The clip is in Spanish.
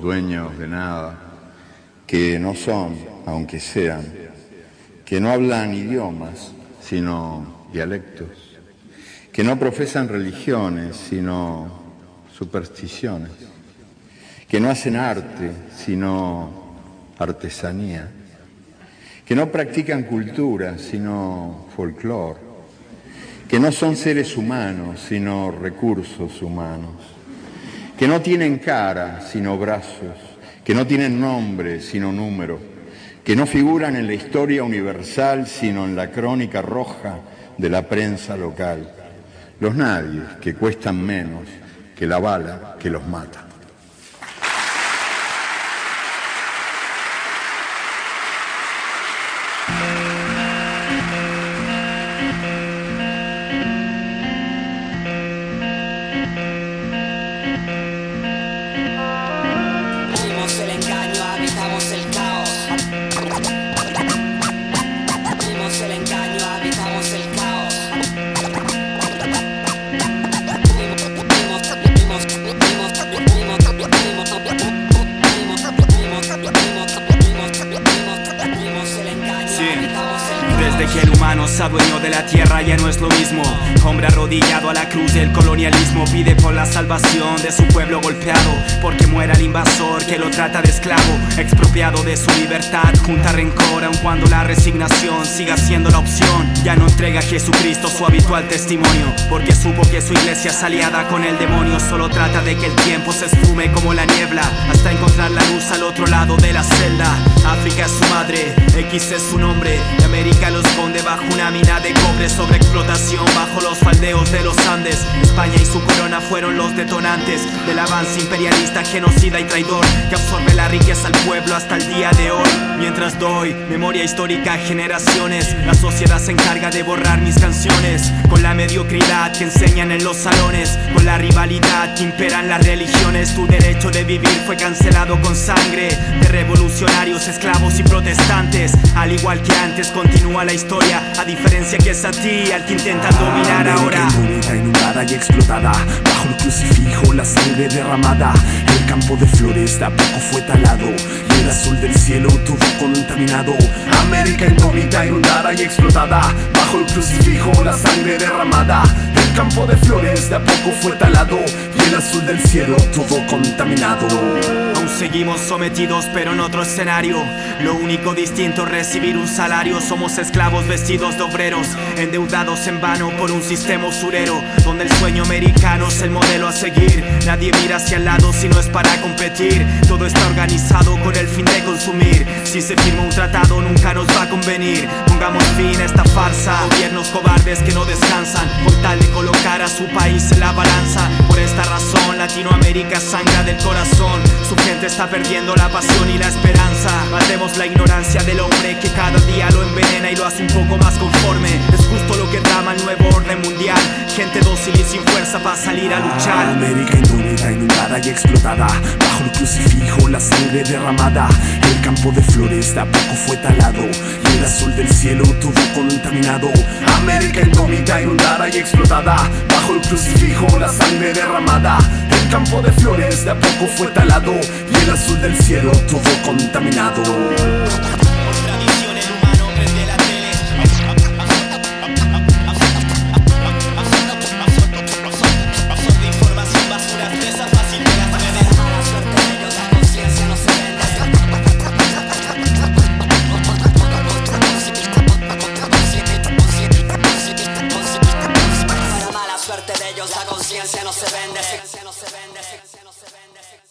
dueños de nada, que no son, aunque sean, que no hablan idiomas, sino dialectos, que no profesan religiones, sino supersticiones, que no hacen arte, sino artesanía, que no practican cultura, sino folclore, que no son seres humanos, sino recursos humanos, que no tienen cara, sino brazos, que no tienen nombre, sino número, que no figuran en la historia universal, sino en la crónica roja de la prensa local. Los nadies que cuestan menos que la bala que los mata. Yeah. Desde que el humano se adueñó de la tierra ya no es lo mismo. Hombre arrodillado a la cruz del colonialismo pide por la salvación de su pueblo golpeado. Porque muera el invasor que lo trata de esclavo. Expropiado de su libertad, junta rencor aun cuando la resignación siga siendo la opción. Ya no entrega a Jesucristo su habitual testimonio. Porque supo que su iglesia es aliada con el demonio. Solo trata de que el tiempo se esfume como la niebla. Hasta encontrar la luz al otro lado de la celda. África es su madre, X es su nombre. América los conde de cobre sobre explotación bajo los faldeos de los Andes. España y su corona fueron los detonantes del avance imperialista, genocida y traidor que absorbe la riqueza al pueblo hasta el día de hoy. Mientras doy memoria histórica a generaciones, la sociedad se encarga de borrar mis canciones con la mediocridad que enseñan en los salones, con la rivalidad que imperan las religiones. Tu derecho de vivir fue cancelado con sangre de revolucionarios, esclavos y protestantes. Al igual que antes, continúa la historia, a diferencia que es a ti al que intentan dominar ahora. América inundada y explotada Bajo el crucifijo la sangre derramada. El campo de flores de a poco fue talado Y el azul del cielo todo contaminado. América indómita, inundada y explotada Bajo el crucifijo la sangre derramada Campo de flores de a poco fue talado Y el azul del cielo todo contaminado. Aún seguimos sometidos pero en otro escenario. Lo único distinto es recibir un salario. Somos esclavos vestidos de obreros Endeudados en vano por un sistema usurero Donde el sueño americano es el modelo a seguir. Nadie mira hacia el lado si no es para competir. Todo está organizado con el fin de consumir. Si se firma un tratado nunca nos va a convenir. Pongamos fin a esta farsa. Gobiernos cobardes que no descansan Con tal de colocar a su país en la balanza. Por esta razón Latinoamérica sangra del corazón. Su gente está perdiendo la pasión y la esperanza. Matemos la ignorancia del hombre que cada día lo envenena y lo hace un poco más conforme. Es justo lo que trama el nuevo orden mundial. Gente dócil y sin fuerza para salir a luchar. América indómita, inundada y explotada Bajo el crucifijo la sangre derramada. El campo de flores de a poco fue talado. Y el azul del cielo todo contaminado. América indómita, inundada y explotada Bajo el crucifijo la sangre derramada. El campo de flores de a poco fue talado Y el azul del cielo todo contaminado No se ganancia no se vende.